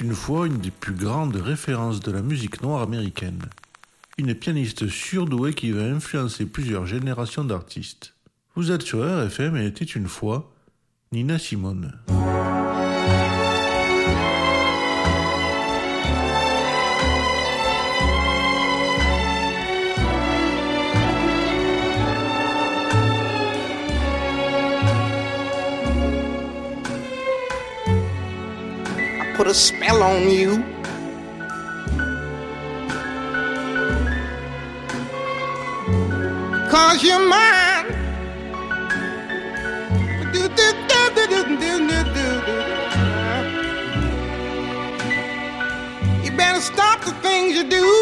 Une fois une des plus grandes références de la musique noire américaine. Une pianiste surdouée qui va influencer plusieurs générations d'artistes. Vous êtes sur RFM et était une fois Nina Simone. a spell on you. Cause you're mine. You better stop the things you do.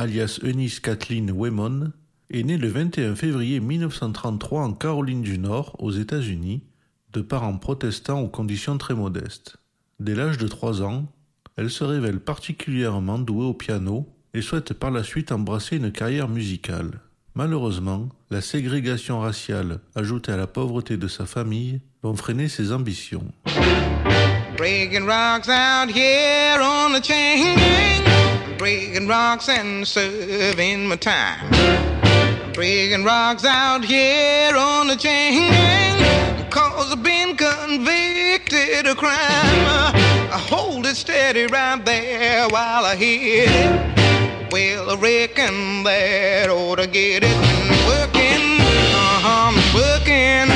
Alias Eunice Kathleen Wemon, est née le 21 février 1933 en Caroline du Nord, aux États-Unis, de parents protestants aux conditions très modestes. Dès l'âge de 3 ans, elle se révèle particulièrement douée au piano et souhaite par la suite embrasser une carrière musicale. Malheureusement, la ségrégation raciale, ajoutée à la pauvreté de sa famille, vont freiner ses ambitions. Breaking rocks and serving my time. Breaking rocks out here on the chain gang. Cause I've been convicted of crime. I hold it steady right there while I hit it. Well, I reckon that ought to get it working. Uh-huh, I'm working,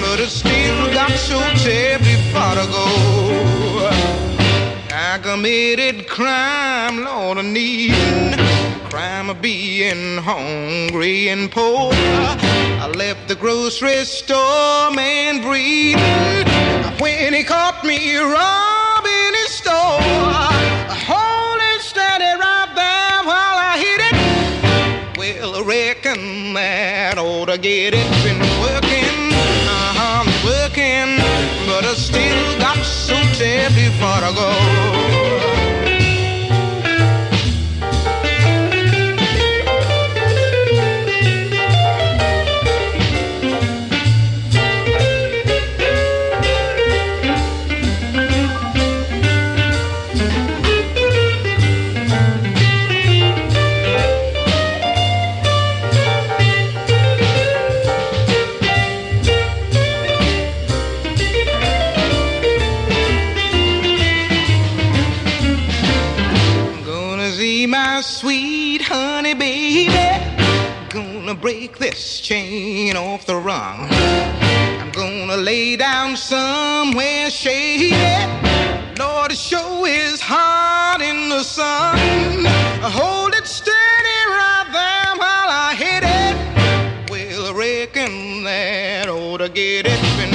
but I still got so terribly far to go. I committed crime, Lord, I need crime of being hungry and poor. I left the grocery store man breathing when he caught me robbing his store. Hold it steady right there while I hit it. Well, I reckon that ought to get it. Been working, uh-huh, working, but I still got so terribly far to go. Chain off the rung. I'm gonna lay down somewhere shady. Lord, the show is hot in the sun. Hold it steady right there while I hit it. Well, I reckon that ought to get it.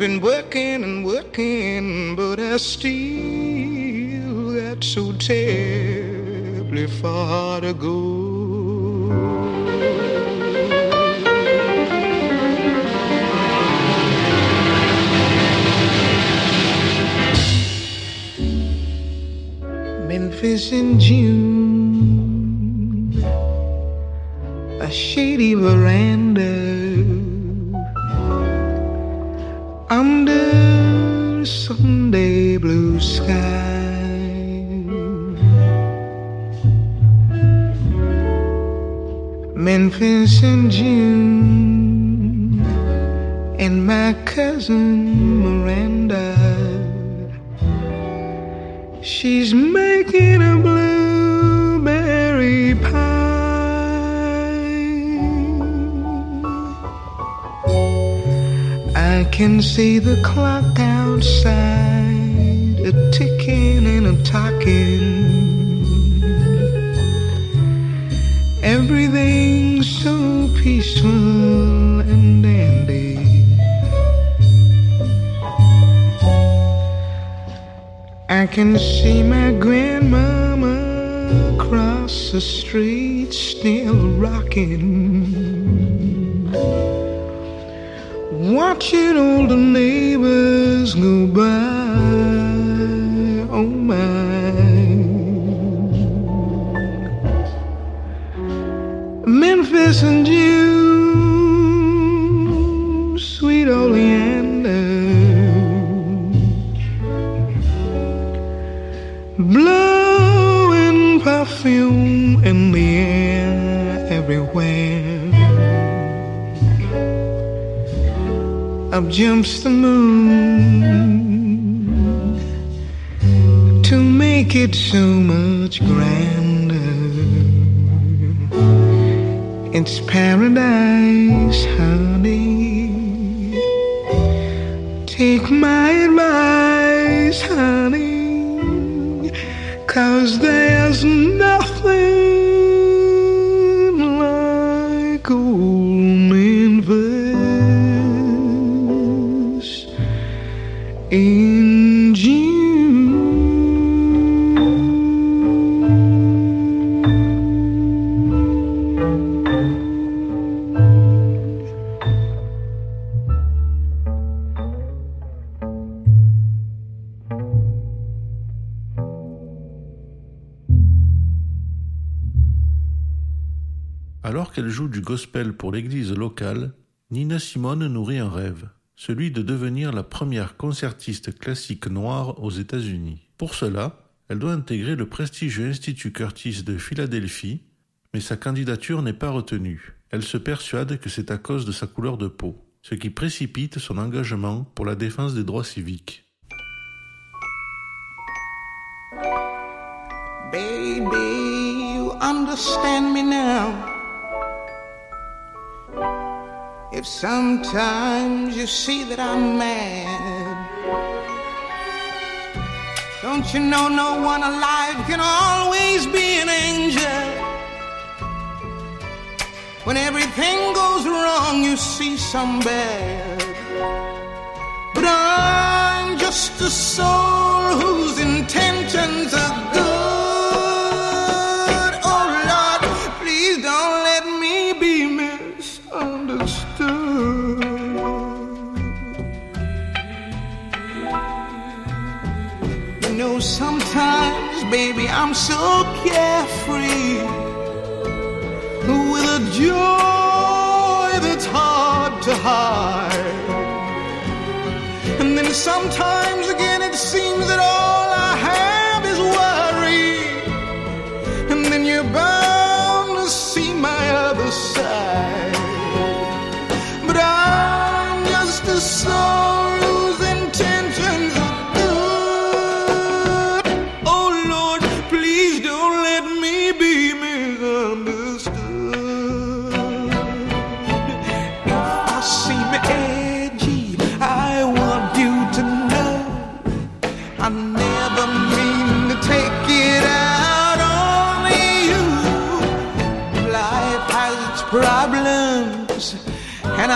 Been working and working, but I still got so terribly far to go. Memphis in June, a shady veranda Memphis in June, and my cousin Miranda. She's making a blueberry pie. I can see the clock outside, a ticking and a talking. Everything's so peaceful and dandy. I can see my grandmama across the street still rocking. Watching all the neighbors go by. And June, sweet oleander. Blowing perfume in the air everywhere. Up jumps the moon to make it so much grander. It's paradise, honey. Take my advice, honey. Cause there's gospel pour l'église locale, Nina Simone nourrit un rêve, celui de devenir la première concertiste classique noire aux États-Unis. Pour cela, elle doit intégrer le prestigieux Institut Curtis de Philadelphie, mais sa candidature n'est pas retenue. Elle se persuade que c'est à cause de sa couleur de peau, ce qui précipite son engagement pour la défense des droits civiques. If sometimes you see that I'm mad, don't you know no one alive can always be an angel? When everything goes wrong, you see some bad. But I'm just a soul whose intentions are good. I'm so carefree with a joy that's hard to hide. And then sometimes again it seems that all I have is worry. And then you're bound to see my other side. But I'm just a soul.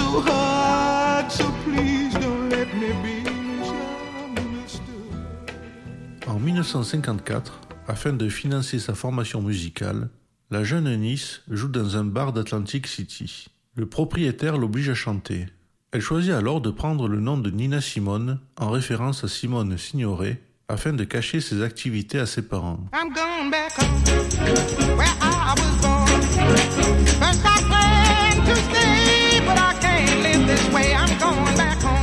so hard, so please don't let me be misunderstood. En 1954, afin de financer sa formation musicale, la jeune Nice joue dans un bar d'Atlantic City. Le propriétaire l'oblige à chanter. Elle choisit alors de prendre le nom de Nina Simone en référence à Simone Signoret afin de cacher ses activités à ses parents. I'm this way. I'm going back home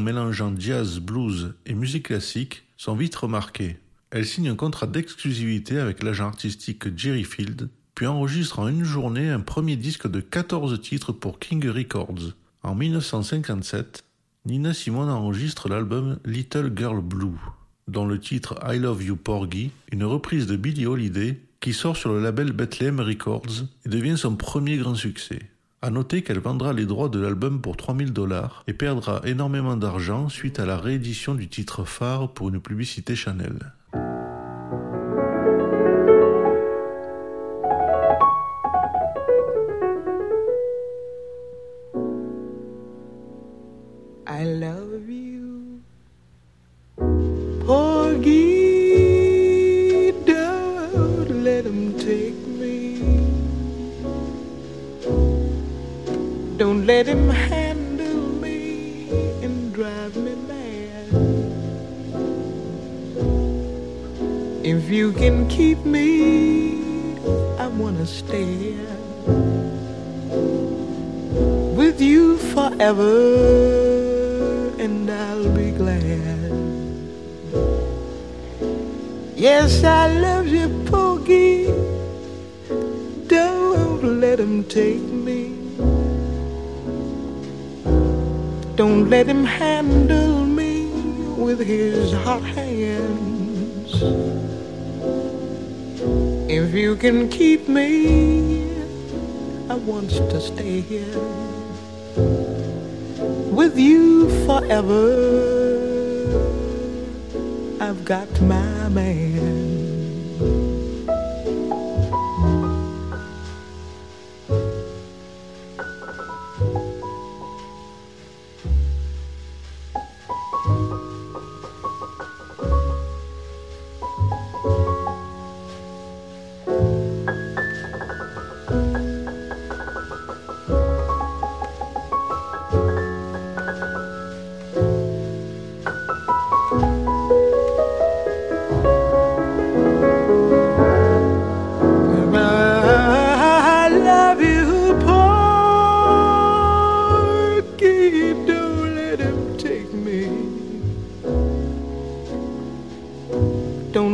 mélangeant jazz, blues et musique classique sont vite remarquées. Elle signe un contrat d'exclusivité avec l'agent artistique Jerry Field, puis enregistre en une journée un premier disque de 14 titres pour King Records. En 1957, Nina Simone enregistre l'album Little Girl Blue, dont le titre I Love You Porgy, une reprise de Billie Holiday qui sort sur le label Bethlehem Records et devient son premier grand succès. À noter qu'elle vendra les droits de l'album pour 3000 dollars et perdra énormément d'argent suite à la réédition du titre phare pour une publicité Chanel.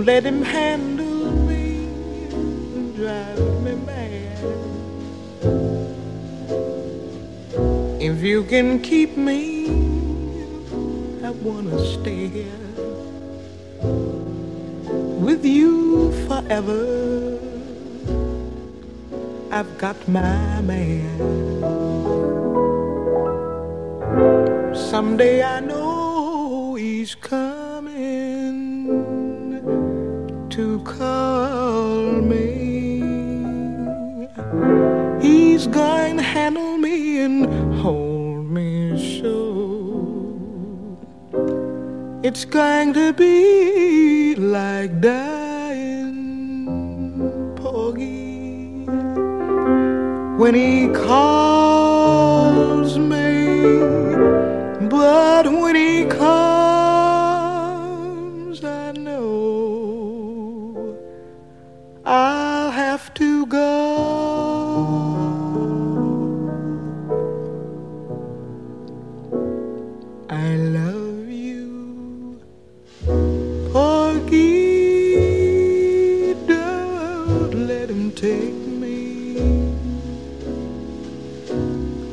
Let him handle me and drive me mad. If you can keep me, I wanna stay here with you forever. I've got my man. Someday I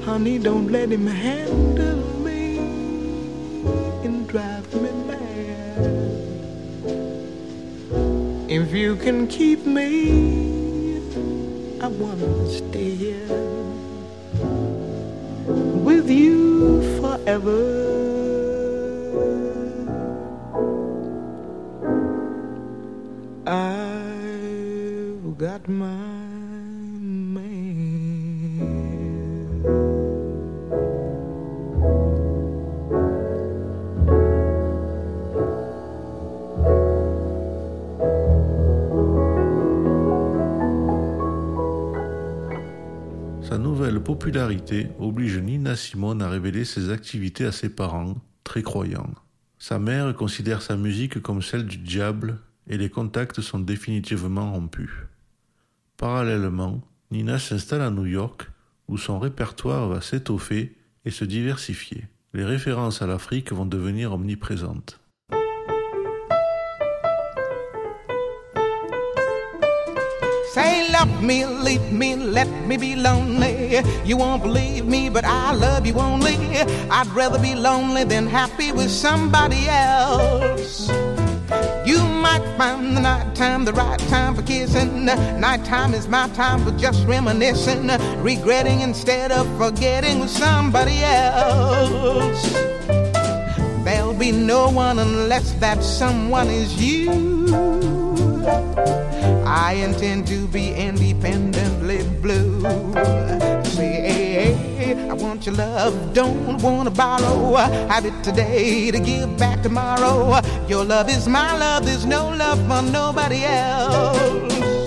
Honey, don't let him handle me and drive me mad. If you can keep me, I wanna stay here with you forever. Oblige Nina Simone à révéler ses activités à ses parents, très croyants. Sa mère considère sa musique comme celle du diable et les contacts sont définitivement rompus. Parallèlement, Nina s'installe à New York où son répertoire va s'étoffer et se diversifier. Les références à l'Afrique vont devenir omniprésentes. Love me, leave me, let me be lonely. You won't believe me, but I love you only. I'd rather be lonely than happy with somebody else. You might find the night time the right time for kissing. Nighttime is my time for just reminiscing, regretting instead of forgetting with somebody else. There'll be no one unless that someone is you. I intend to be independently blue. Say, I want your love, don't wanna borrow. Have it today to give back tomorrow. Your love is my love, there's no love for nobody else.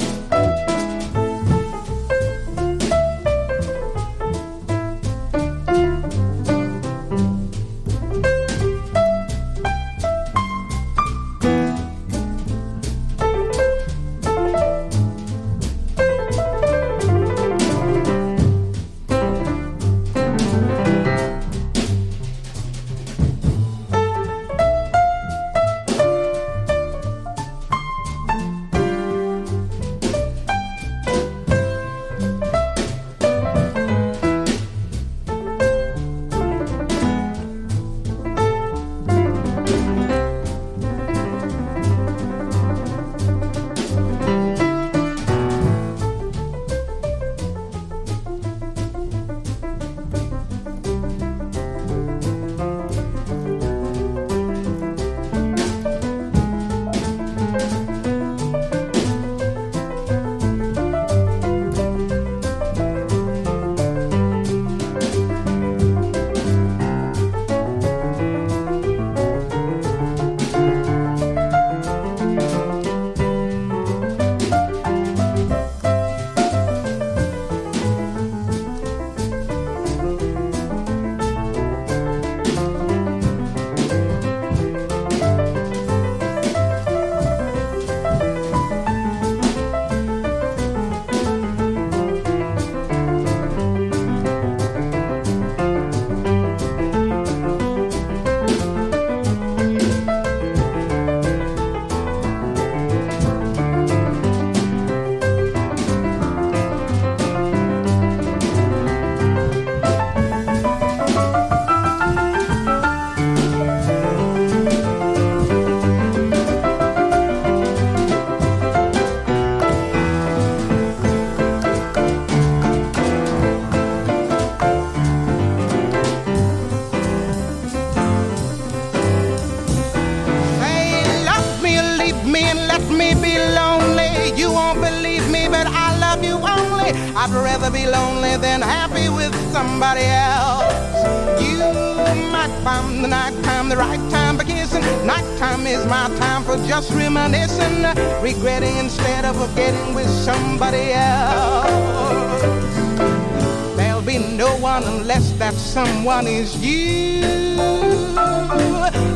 That someone is you.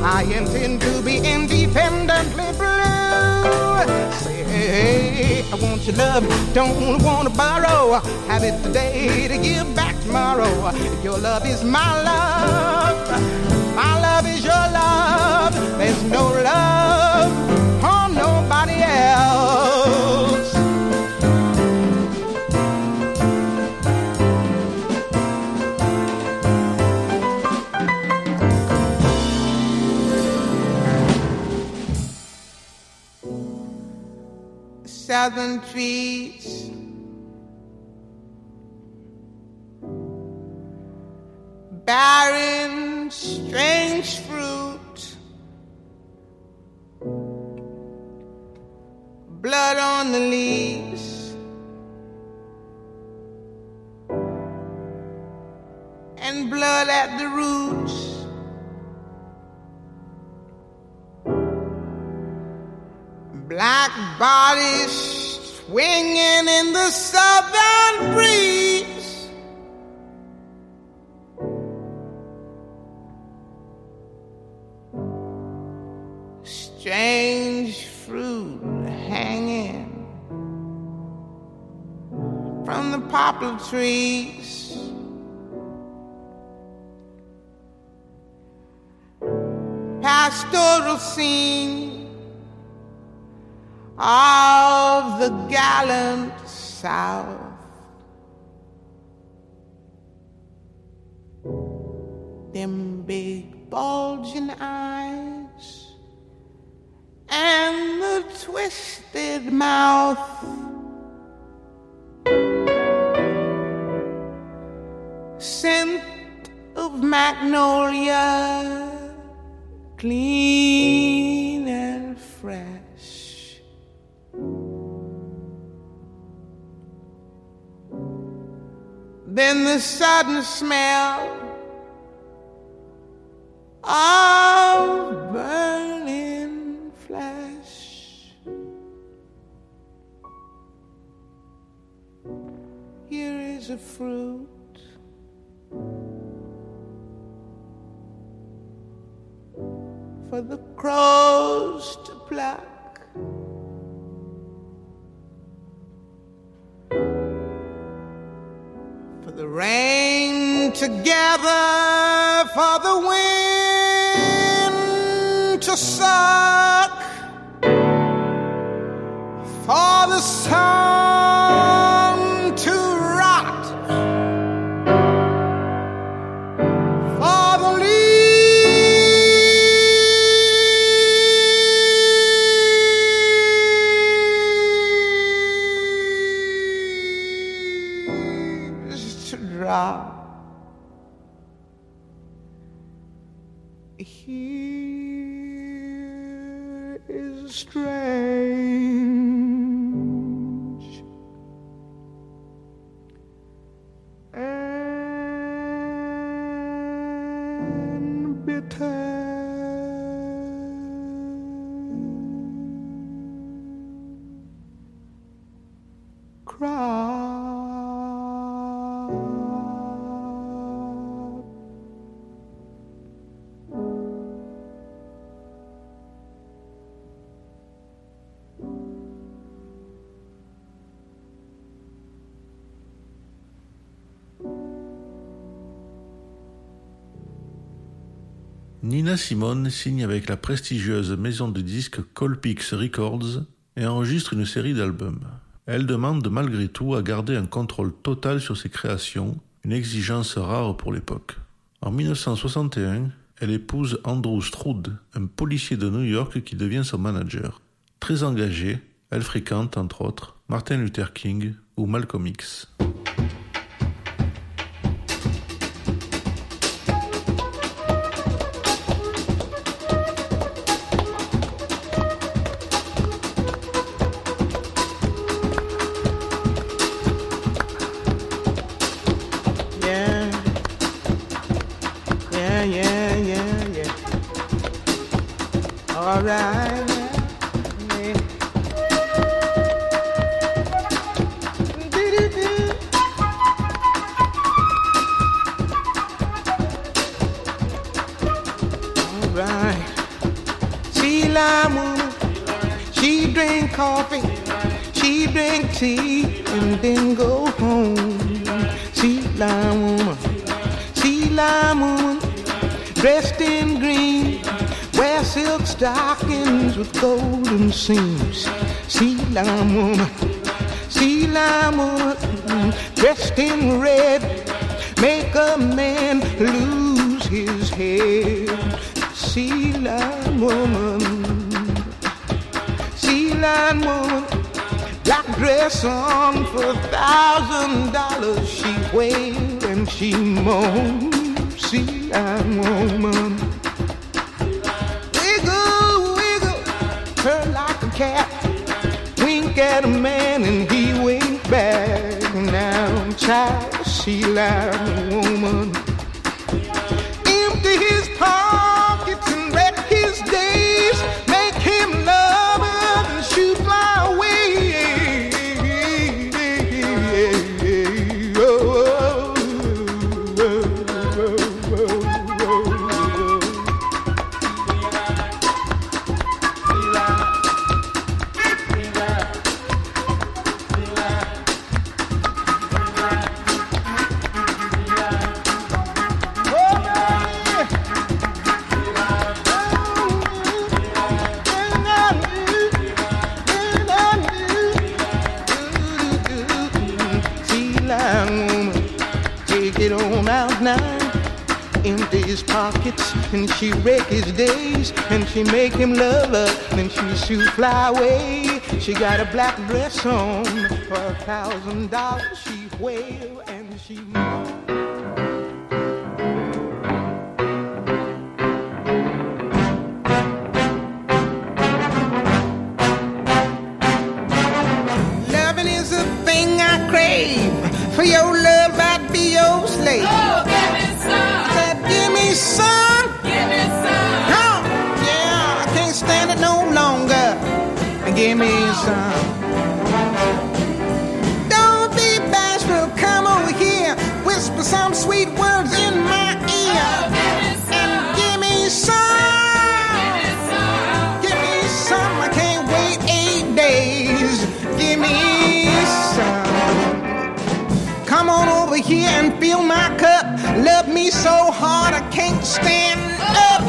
I intend to be independently blue. Say, hey, I want your love, don't want to borrow. Have it today to give back tomorrow. Your love is my love, my love is your love. There's no love southern trees. Black bodies swinging in the southern breeze. Strange fruit hanging from the poplar trees. Pastoral scene of the gallant South. Them big bulging eyes and the twisted mouth. Scent of magnolia, clean and fresh. Then the sudden smell of burning flesh. Here is a fruit. For the crows to pluck. Rain together for the wind to suck, for the sun Nina Simone signe avec la prestigieuse maison de disques Colpix Records et enregistre une série d'albums. Elle demande malgré tout à garder un contrôle total sur ses créations, une exigence rare pour l'époque. En 1961, elle épouse Andrew Stroud, un policier de New York qui devient son manager. Très engagée, elle fréquente entre autres Martin Luther King ou Malcolm X. tea and then go home. She lie woman. She lie woman. Dressed in green. Wear silk stockings with golden seams. Sea lime woman, sea lime woman, dressed in red, make a man lose his head. Sea lime woman, sea lime woman, black dress on for a thousand dollars. She wailed and she moaned. Sea lime woman. Wiggle, wiggle, her like a cat. Wink at a man and he wink back. Now, child, she like pockets and she wreck his days and she make him love her. Then she shoot fly away. She got a black dress on for a thousand dollars. She wail and she moan. Loving is a thing I crave. For your love, I'd be your slave. Oh, some. Don't be bashful, come over here. Whisper some sweet words in my ear. Oh, And give me some. me some. Give me some. I can't wait eight days. Give me some. Come on over here and fill my cup. Love me so hard I can't stand Oh, up.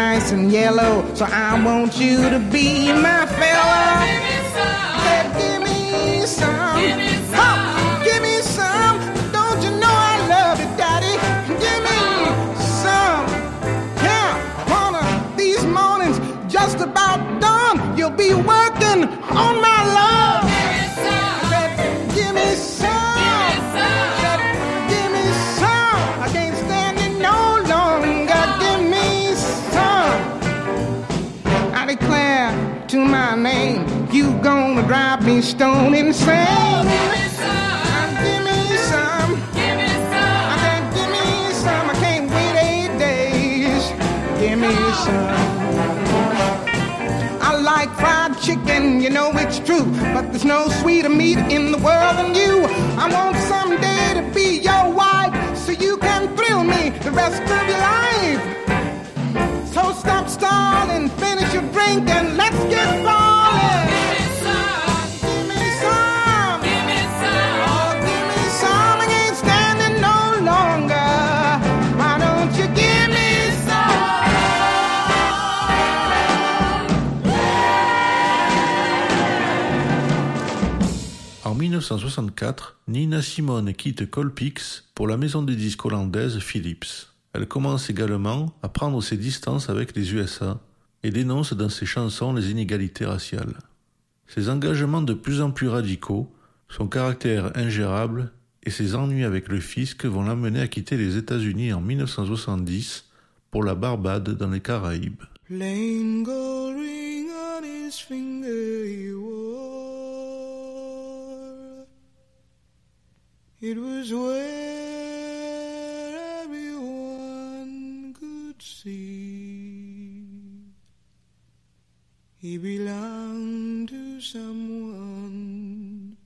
Nice and yellow, so I want you to be my drive me stone insane. Give me some, Give me some. give me I can't give me some. I can't wait eight days. Give me some. I like fried chicken, you know it's true. But there's no sweeter meat in the world than you. I want someday to be your wife so you can thrill me the rest of your life. So stop stalling, finish your drink, and let's get falling. 1964, Nina Simone quitte Colpix pour la maison de disques hollandaise Philips. Elle commence également à prendre ses distances avec les USA et dénonce dans ses chansons les inégalités raciales. Ses engagements de plus en plus radicaux, son caractère ingérable et ses ennuis avec le fisc vont l'amener à quitter les États-Unis en 1970 pour la Barbade dans les Caraïbes. On his finger he. It was where everyone could see. He belonged to someone,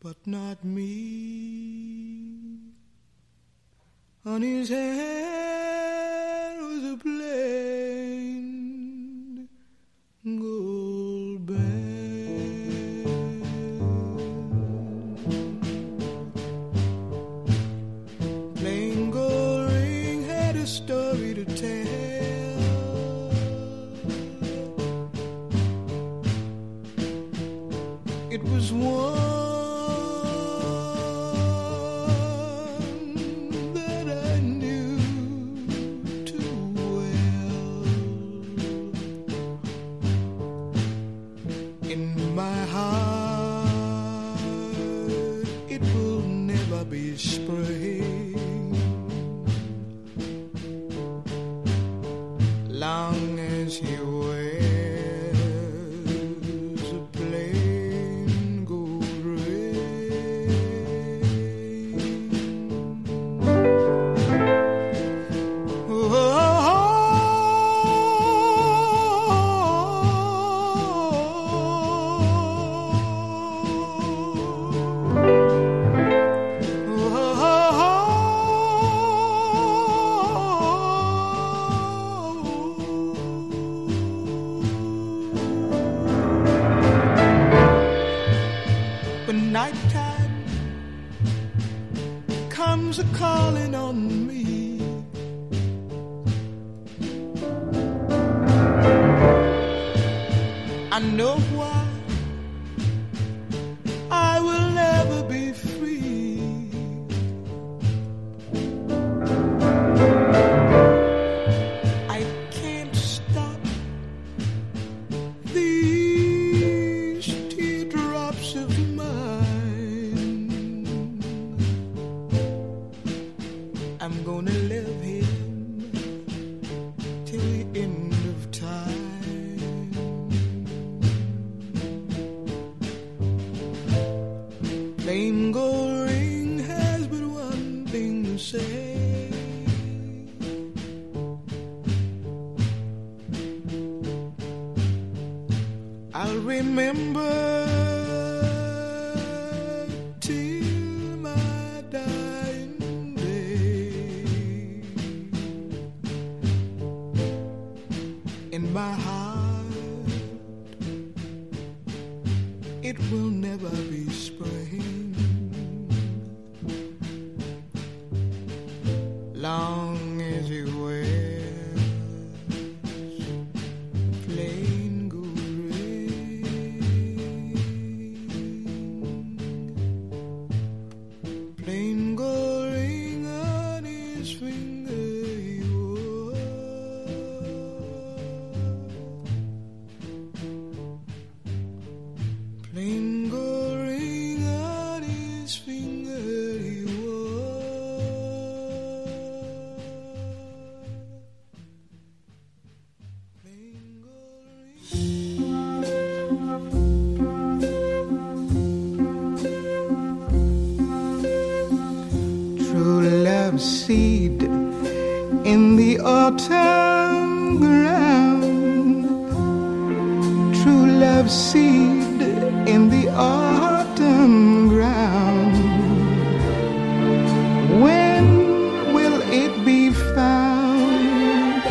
but not me. On his head seed in the autumn ground. When will it be found?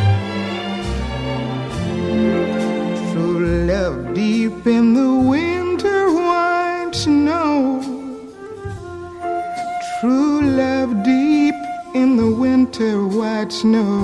True love deep in the winter white snow. True love deep in the winter white snow.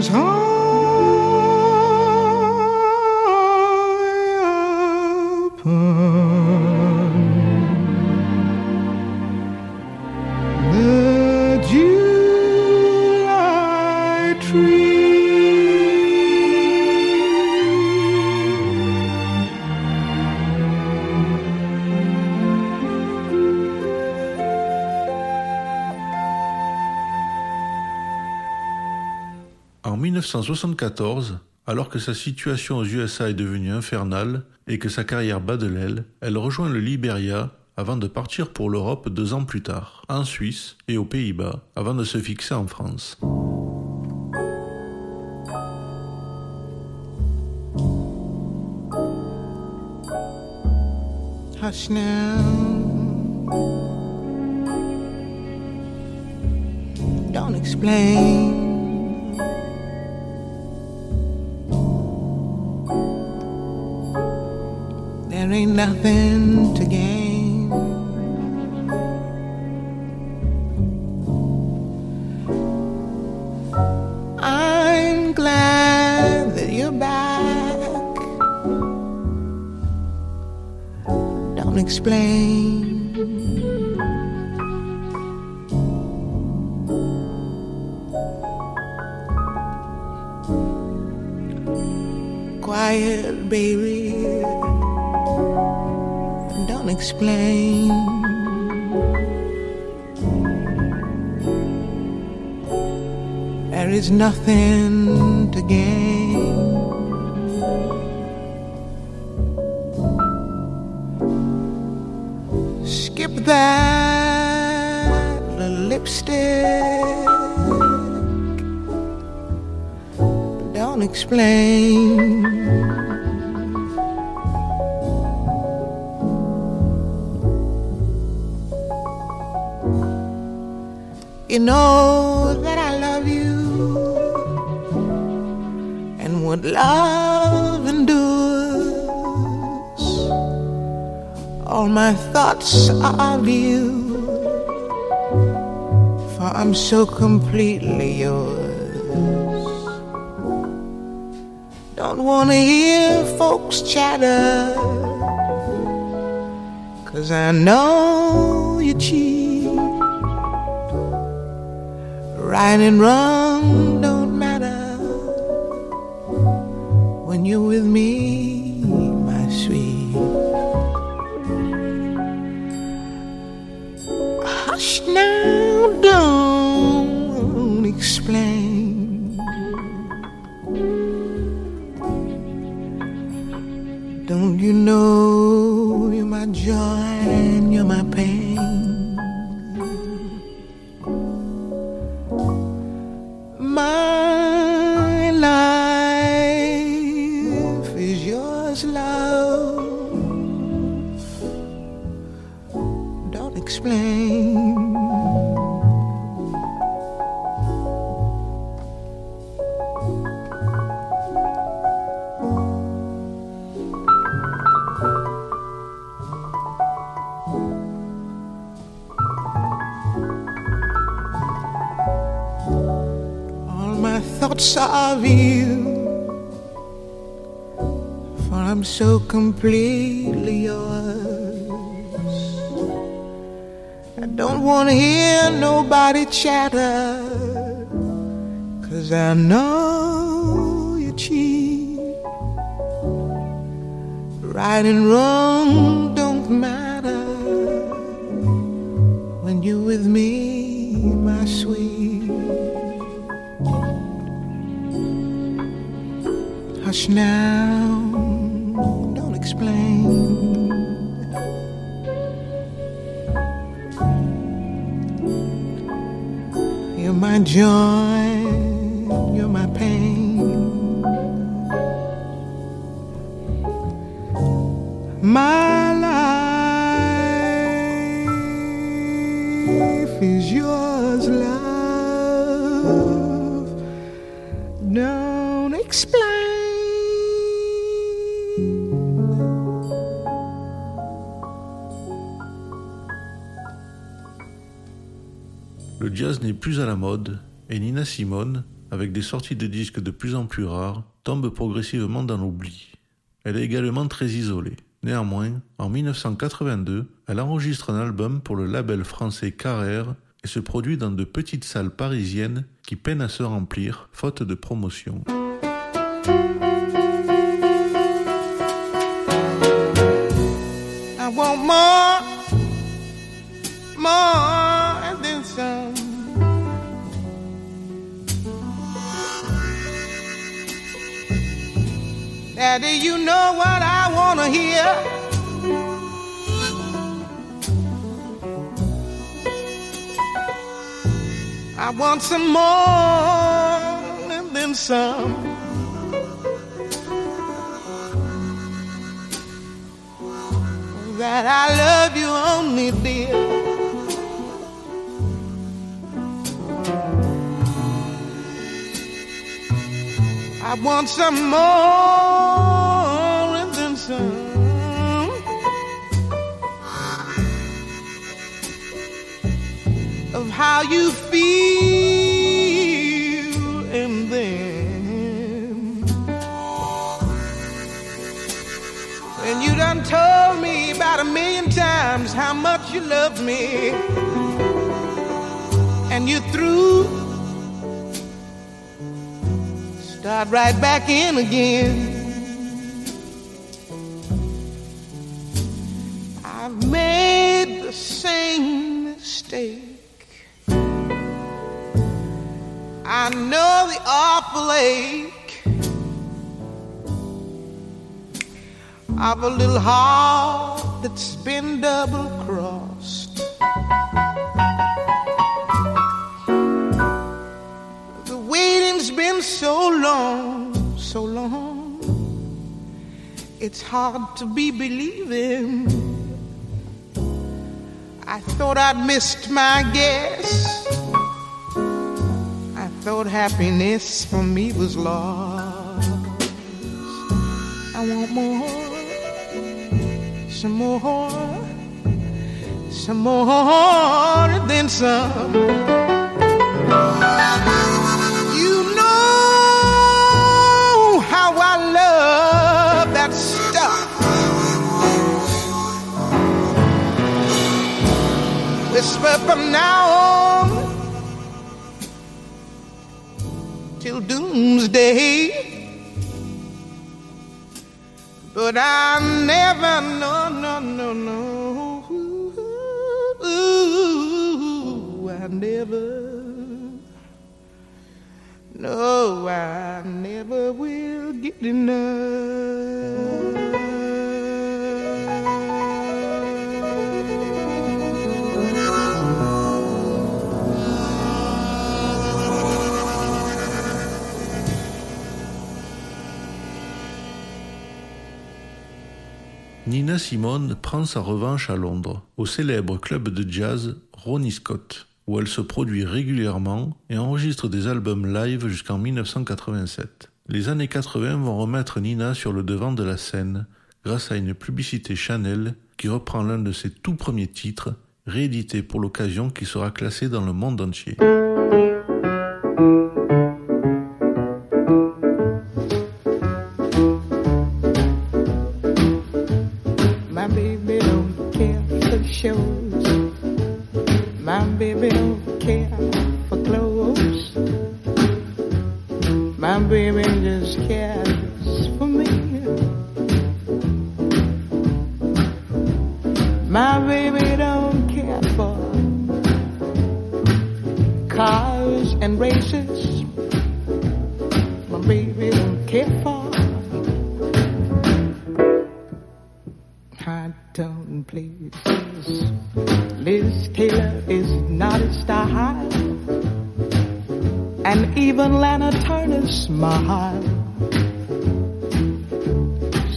Blooms high 1974, alors que sa situation aux USA est devenue infernale et que sa carrière bat de l'aile, elle rejoint le Liberia avant de partir pour l'Europe deux ans plus tard, en Suisse et aux Pays-Bas, avant de se fixer en France. Hush now. Don't explain. There ain't nothing to gain. I'm glad that you're back. Don't explain. Quiet, baby. Explain. There is nothing to gain. Skip that lipstick. Don't explain. You know that I love you and what love endures. All my thoughts are of you, for I'm so completely yours. Don't wanna hear folks chatter, cause I know you cheat. Right and thoughts of you, for I'm so completely yours. I don't want to hear nobody chatter, cause I know cheap. Right and wrong don't matter when you're with me, my sweet. Hush now, don't explain. You're my joy, plus à la mode et Nina Simone, avec des sorties de disques de plus en plus rares, tombe progressivement dans l'oubli. Elle est également très isolée. Néanmoins, en 1982, elle enregistre un album pour le label français Carrère et se produit dans de petites salles parisiennes qui peinent à se remplir faute de promotion. I want more, Daddy, you know what I wanna hear. I want some more than some. that I love you only, dear. I want some more how you feel, and then And you done told me about a million times how much you love me. And you threw Start right back in again. I know the awful ache of a little heart that's been double crossed. The waiting's been so long, so long. It's hard to be believing. I thought I'd missed my guess. Thought happiness for me was lost. I want more, some more, some more than some. Never, no, I never will get Nina Simone prend sa revanche à Londres, au célèbre club de jazz Ronnie Scott, où elle se produit régulièrement et enregistre des albums live jusqu'en 1987. Les années 80 vont remettre Nina sur le devant de la scène grâce à une publicité Chanel qui reprend l'un de ses tout premiers titres, réédité pour l'occasion qui sera classé dans le monde entier. Liz Taylor is not a style, and even Lana Turner smiles.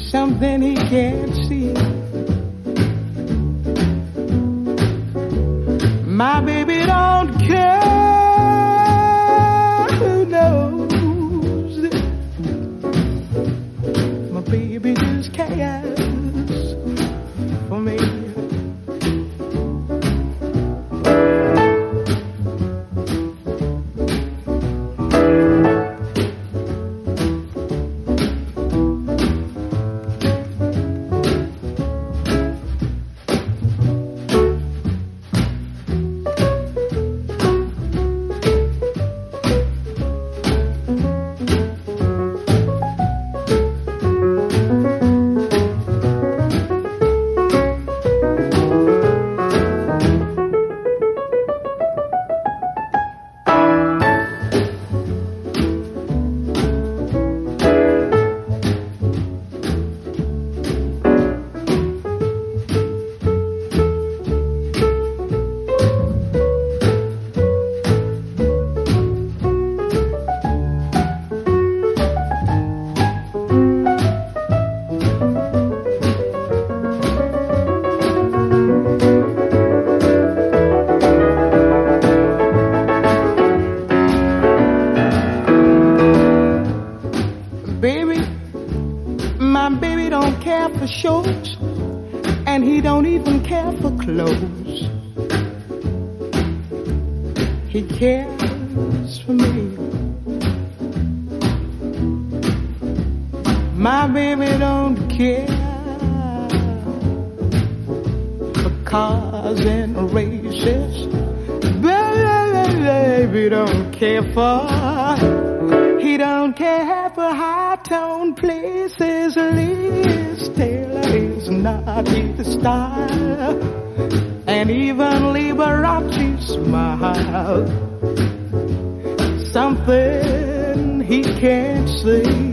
Something he can't My baby don't care for cars and races. Baby don't care for he don't care for high tone places. Liz Taylor is not his style. And even Liberace smile. Something he can't see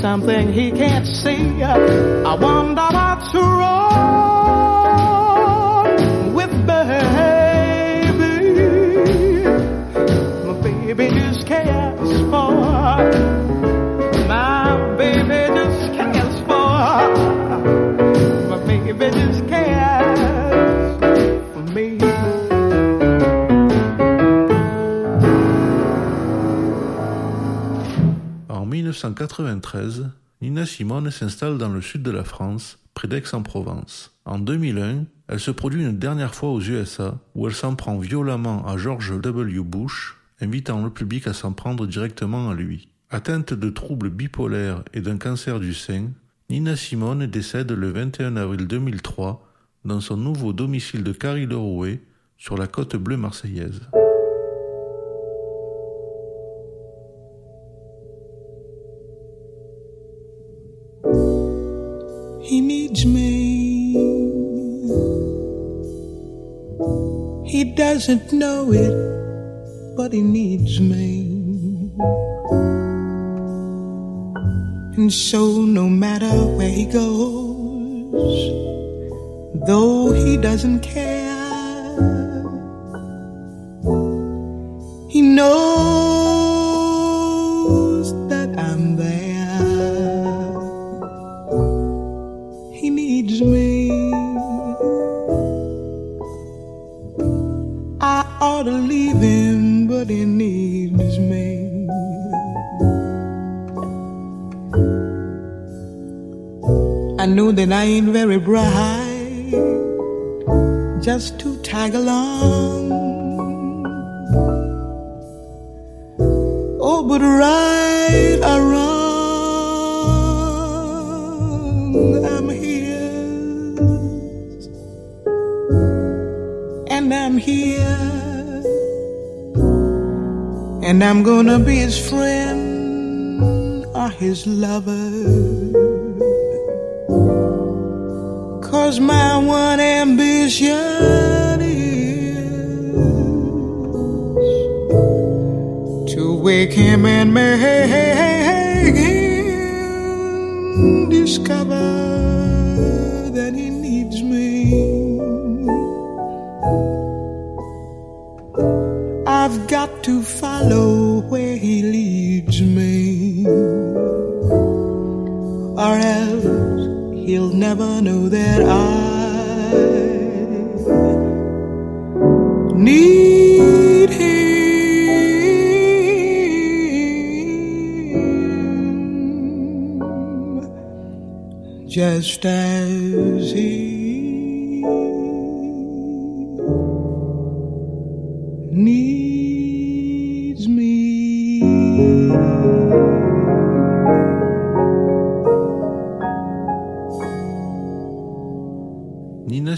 something he can't see. I wonder what's wrong 1993, Nina Simone s'installe dans le sud de la France, près d'Aix-en-Provence. En 2001, elle se produit une dernière fois aux USA, où elle s'en prend violemment à George W. Bush, invitant le public à s'en prendre directement à lui. Atteinte de troubles bipolaires et d'un cancer du sein, Nina Simone décède le 21 avril 2003 dans son nouveau domicile de Carry-le-Rouet, sur la côte bleue marseillaise. He needs me. He doesn't know it, but he needs me. And so, no matter where he goes, though he doesn't care, bright, just to tag along. Oh, but right or wrong, I'm here. And I'm here. And I'm gonna be his friend or his lover. To wake him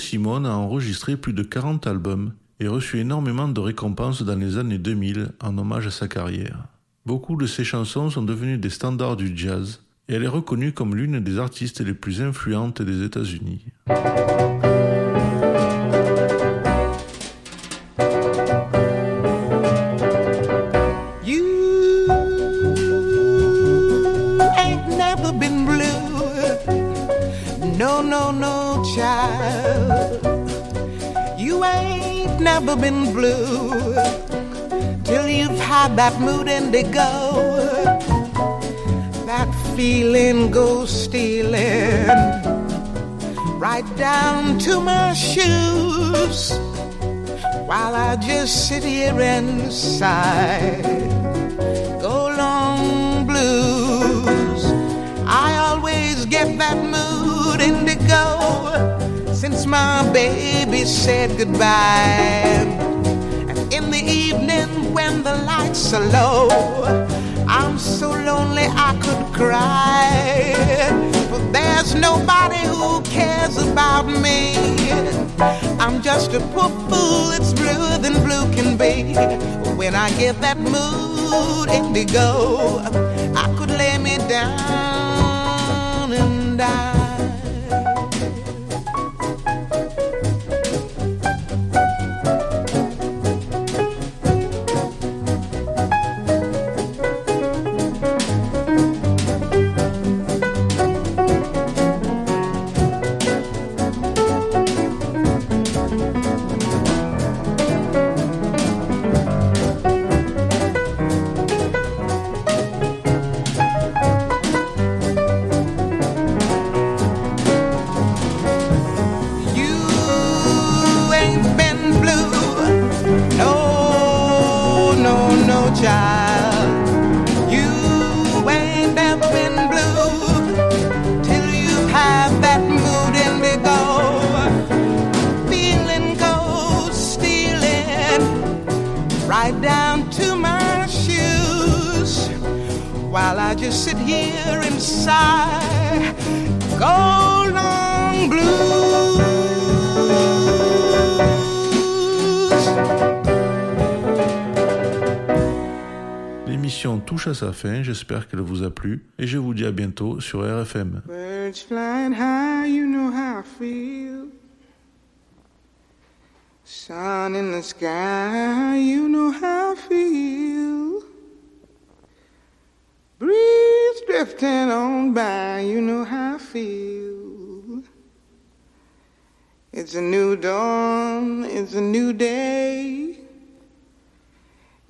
Simone a enregistré plus de 40 albums et reçu énormément de récompenses dans les années 2000 en hommage à sa carrière. Beaucoup de ses chansons sont devenues des standards du jazz et elle est reconnue comme l'une des artistes les plus influentes des États-Unis. Never been blue till you've had that mood indigo. That feeling goes stealing right down to my shoes while I just sit here and sigh. Since my baby said goodbye. And in the evening when the lights are low, I'm so lonely I could cry. But there's nobody who cares about me. I'm just a poor fool that's bluer than blue can be. When I get that mood indigo, I could lay me down and die. Fin, j'espère qu'elle vous a plu et je vous dis à bientôt sur RFM. Birds flying high, you know how I feel. Sun in the sky, you know how I feel. Breeze drifting on by, you know how I feel. It's a new dawn, it's a new day.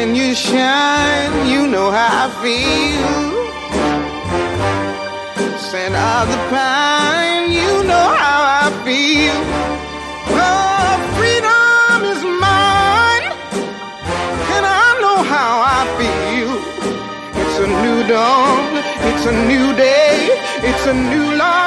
When you shine, you know how I feel. Scent of the pine, you know how I feel. Freedom is mine, and I know how I feel. It's a new dawn, it's a new day, it's a new life.